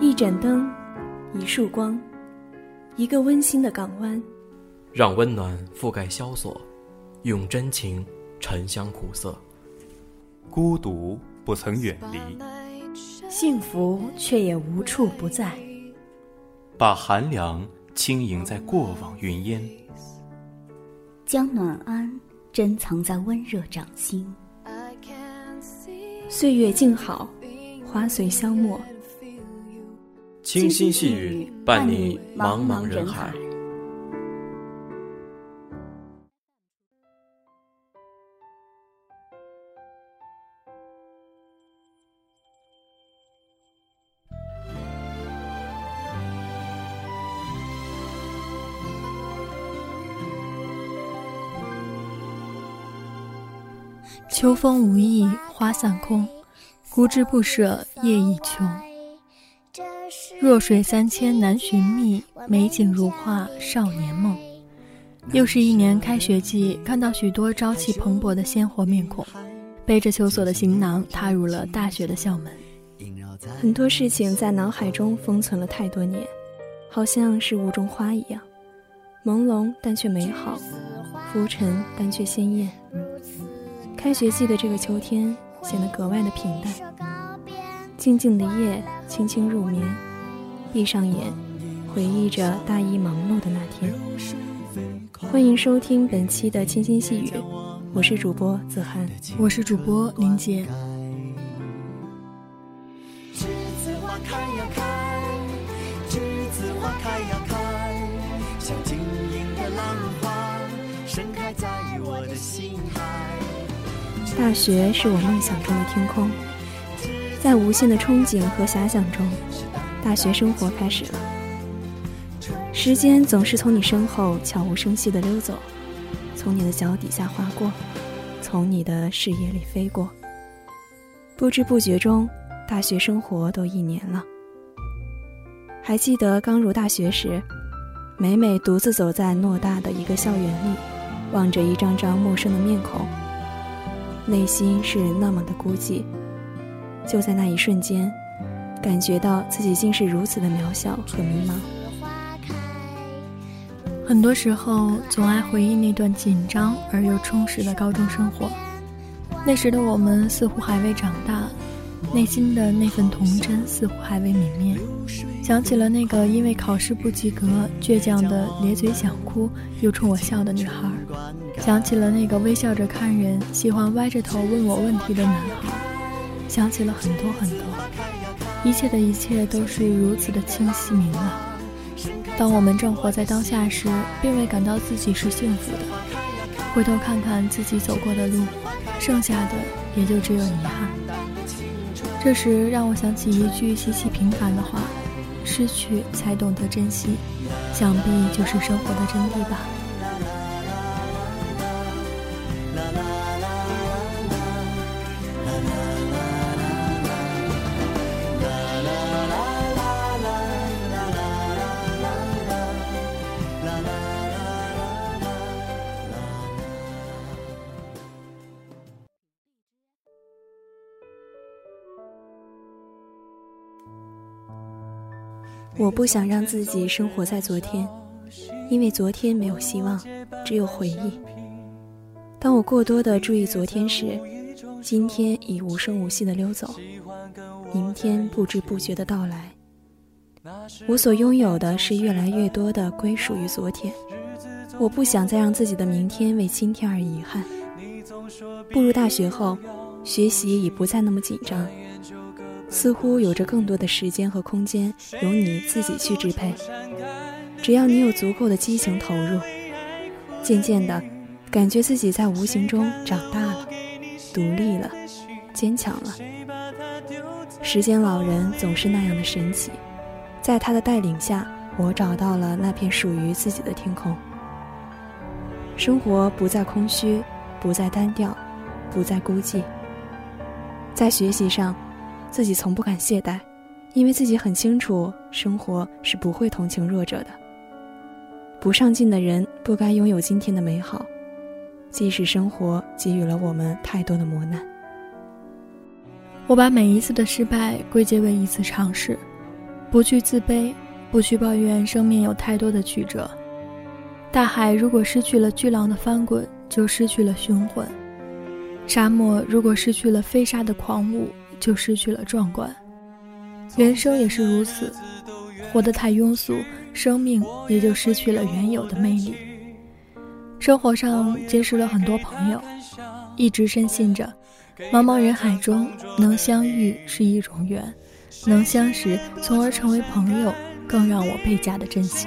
一盏灯，一束光，一个温馨的港湾，让温暖覆盖萧索，用真情沉香苦涩。孤独不曾远离，幸福却也无处不在。把寒凉轻盈在过往云烟，将暖安珍藏在温热掌心。岁月静好，花随香没。清新细雨伴你茫茫人海。秋风无意花散空，孤枝不舍夜已穷。弱水三千难寻觅，美景如画少年梦。又是一年开学季，看到许多朝气蓬勃的鲜活面孔，背着求索的行囊踏入了大学的校门。很多事情在脑海中封存了太多年，好像是雾中花一样，朦胧但却美好，浮沉但却鲜艳。开学季的这个秋天显得格外的平淡，静静的夜，轻轻入眠，闭上眼，回忆着大一忙碌的那天。欢迎收听本期的清新细语，我是主播子涵，我是主播林杰。栀子花开呀开，栀子花开呀开，像晶莹的浪花，盛开在我的心海。大学是我梦想中的天空，在无限的憧憬和遐想中，大学生活开始了。时间总是从你身后悄无声息地溜走，从你的脚底下划过，从你的视野里飞过。不知不觉中，大学生活都一年了。还记得刚入大学时，每每独自走在偌大的一个校园里，望着一张张陌生的面孔。内心是那么的孤寂，就在那一瞬间，感觉到自己竟是如此的渺小和迷茫。很多时候，总爱回忆那段紧张而又充实的高中生活。那时的我们似乎还未长大，内心的那份童真似乎还未泯灭。想起了那个因为考试不及格倔强的咧嘴想哭又冲我笑的女孩。想起了那个微笑着看人、喜欢歪着头问我问题的男孩，想起了很多很多，一切的一切都是如此的清晰明朗。当我们正活在当下时，并未感到自己是幸福的。回头看看自己走过的路，剩下的也就只有遗憾。这时让我想起一句极其平凡的话：失去才懂得珍惜，想必就是生活的真谛吧。我不想让自己生活在昨天，因为昨天没有希望，只有回忆。当我过多的注意昨天时，今天已无声无息的溜走，明天不知不觉的到来。我所拥有的是越来越多的归属于昨天，我不想再让自己的明天为今天而遗憾。步入大学后，学习已不再那么紧张。似乎有着更多的时间和空间由你自己去支配，只要你有足够的激情投入，渐渐的，感觉自己在无形中长大了，独立了，坚强了。时间老人总是那样的神奇，在他的带领下，我找到了那片属于自己的天空。生活不再空虚，不再单调，不再孤寂。在学习上。自己从不敢懈怠，因为自己很清楚，生活是不会同情弱者的。不上进的人不该拥有今天的美好，即使生活给予了我们太多的磨难。我把每一次的失败归结为一次尝试，不去自卑，不去抱怨生命有太多的曲折。大海如果失去了巨浪的翻滚，就失去了雄浑；沙漠如果失去了飞沙的狂舞，就失去了壮观。人生也是如此，活得太庸俗，生命也就失去了原有的魅力。生活上结识了很多朋友，一直深信着，茫茫人海中能相遇是一种缘，能相识从而成为朋友，更让我倍加的珍惜。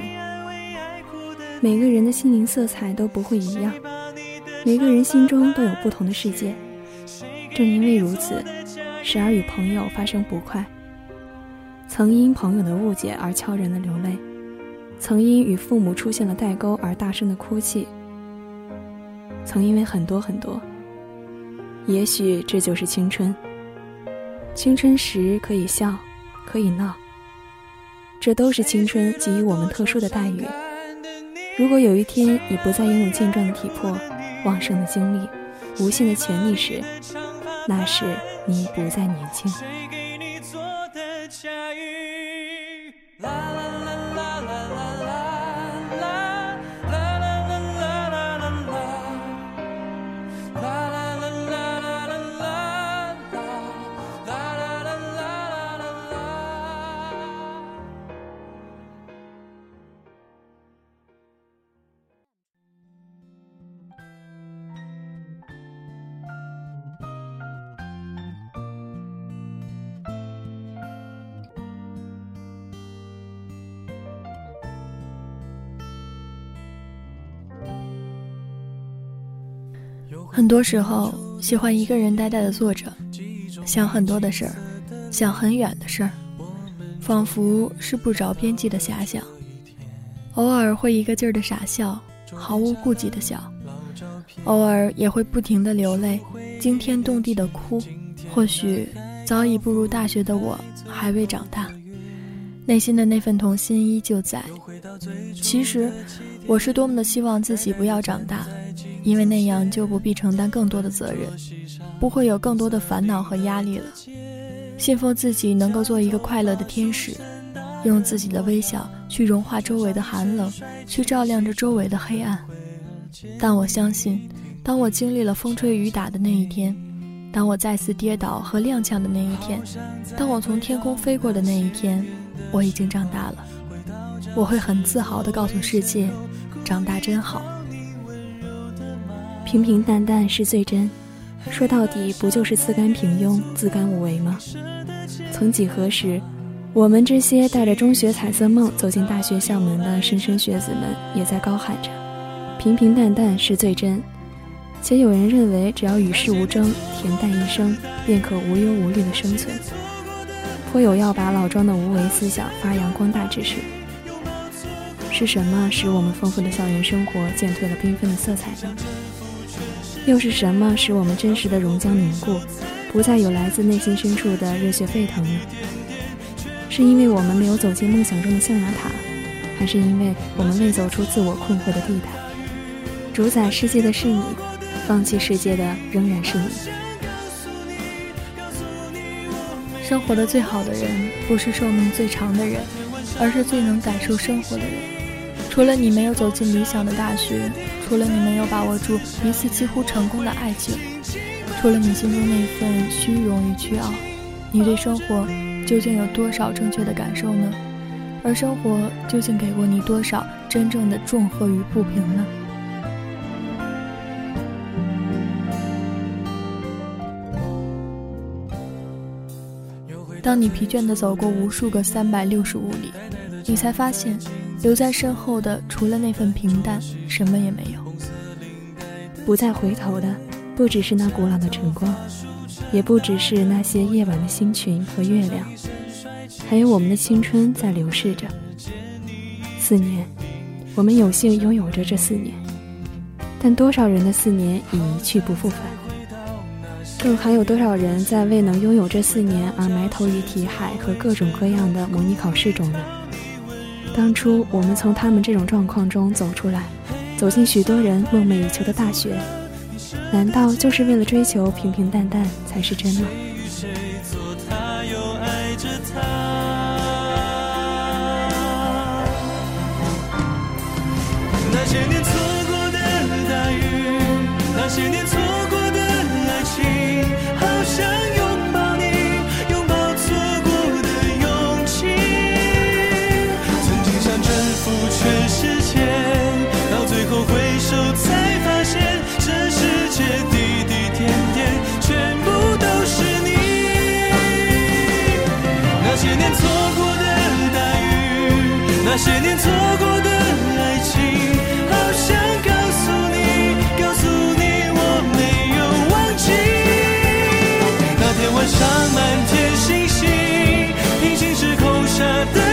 每个人的心灵色彩都不会一样，每个人心中都有不同的世界。正因为如此，时而与朋友发生不快，曾因朋友的误解而悄然的流泪，曾因与父母出现了代沟而大声的哭泣。曾因为很多很多，也许这就是青春。青春时可以笑，可以闹，这都是青春给予我们特殊的待遇。如果有一天你不再拥有健壮的体魄、旺盛的精力、无限的潜力时，那时你不再年轻。很多时候，喜欢一个人呆呆的坐着，想很多的事儿，想很远的事儿，仿佛是不着边际的遐想。偶尔会一个劲儿的傻笑，毫无顾忌的笑；偶尔也会不停的流泪，惊天动地的哭。或许早已步入大学的我，还未长大，内心的那份童心依旧在。其实，我是多么的希望自己不要长大。因为那样就不必承担更多的责任，不会有更多的烦恼和压力了。信奉自己能够做一个快乐的天使，用自己的微笑去融化周围的寒冷，去照亮着周围的黑暗。但我相信，当我经历了风吹雨打的那一天，当我再次跌倒和踉跄的那一天，当我从天空飞过的那一天，我已经长大了。我会很自豪地告诉世界，长大真好。平平淡淡是最真，说到底不就是自甘平庸、自甘无为吗？曾几何时，我们这些带着中学彩色梦走进大学校门的莘莘学子们，也在高喊着：“平平淡淡是最真。”且有人认为，只要与世无争、恬淡一生，便可无忧无虑的生存，颇有要把老庄的无为思想发扬光大之势。是什么使我们丰富的校园生活渐褪了缤纷的色彩呢？又是什么使我们真实的熔浆凝固，不再有来自内心深处的热血沸腾呢？是因为我们没有走进梦想中的象牙塔，还是因为我们未走出自我困惑的地带？主宰世界的是你，放弃世界的仍然是你。生活的最好的人，不是寿命最长的人，而是最能感受生活的人。除了你没有走进理想的大学。除了你没有把握住一次几乎成功的爱情，除了你心中那份虚荣与倨傲，你对生活究竟有多少正确的感受呢？而生活究竟给过你多少真正的重荷与不平呢？当你疲倦地走过无数个三百六十五里，你才发现，留在身后的除了那份平淡，什么也没有。不再回头的，不只是那古老的晨光，也不只是那些夜晚的星群和月亮，还有我们的青春在流逝着。四年，我们有幸拥有着这四年，但多少人的四年已一去不复返？更还有多少人在未能拥有这四年而埋头于题海和各种各样的模拟考试中呢？当初我们从他们这种状况中走出来。走进许多人梦寐以求的大学，难道就是为了追求平平淡淡才是真吗？那些年错过的爱情，好想告诉你，告诉你我没有忘记。那天晚上满天星星，平行时空下的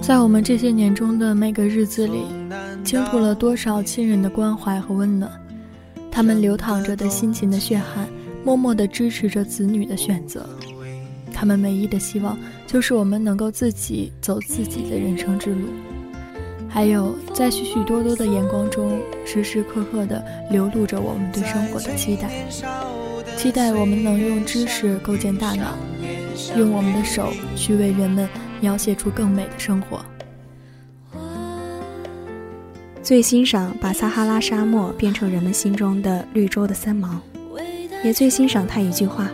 在我们这些年中的每个日子里，倾吐了多少亲人的关怀和温暖。他们流淌着的辛勤的血汗，默默地支持着子女的选择。他们唯一的希望就是我们能够自己走自己的人生之路。还有，在许许多多的眼光中，时时刻刻地流露着我们对生活的期待，期待我们能用知识构建大脑，用我们的手去为人们描写出更美的生活。最欣赏把撒哈拉沙漠变成人们心中的绿洲的三毛，也最欣赏他一句话：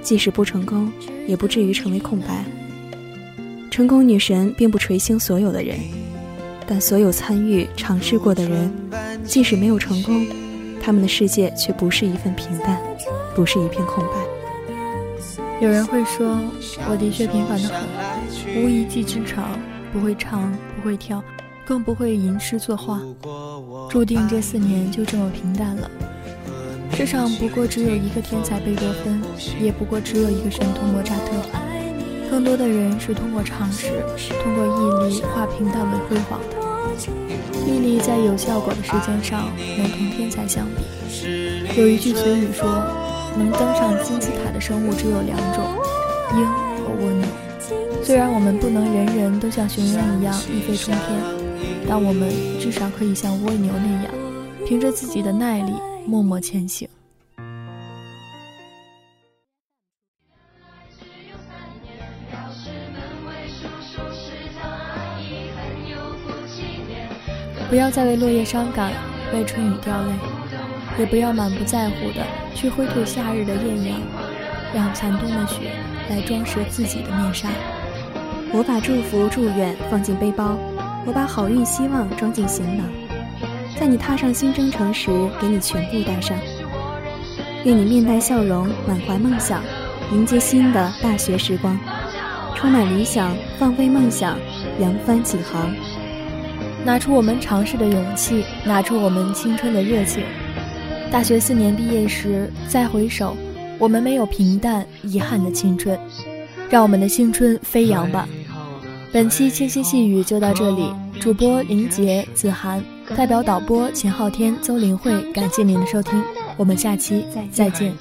即使不成功，也不至于成为空白。成功女神并不垂青所有的人，但所有参与尝试过的人，即使没有成功，他们的世界却不是一份平淡，不是一片空白。有人会说，我的确平凡的很，无一技之长，不会唱，不会跳。更不会吟诗作画，注定这四年就这么平淡了。世上不过只有一个天才贝多芬，也不过只有一个神童莫扎特。更多的人是通过尝试，通过毅力化平淡为辉煌的。毅力在有效果的时间上能同天才相比。有一句俗语说，能登上金字塔的生物只有两种，鹰和蜗牛。虽然我们不能人人都像雄鹰一样一飞冲天。但我们至少可以像蜗牛那样，凭着自己的耐力默默前行。不要再为落叶伤感，为春雨掉泪，也不要满不在乎的去挥吐夏日的艳阳，让残冬的雪来装饰自己的面纱。我把祝福、祝愿放进背包。我把好运、希望装进行囊，在你踏上新征程时，给你全部带上。愿你面带笑容，满怀梦想，迎接新的大学时光，充满理想，放飞梦想，扬帆起航。拿出我们尝试的勇气，拿出我们青春的热情。大学四年毕业时再回首，我们没有平淡遗憾的青春，让我们的青春飞扬吧。本期清新细语就到这里，主播林杰、子涵，代表导播秦昊天、邹林慧，感谢您的收听，我们下期再见。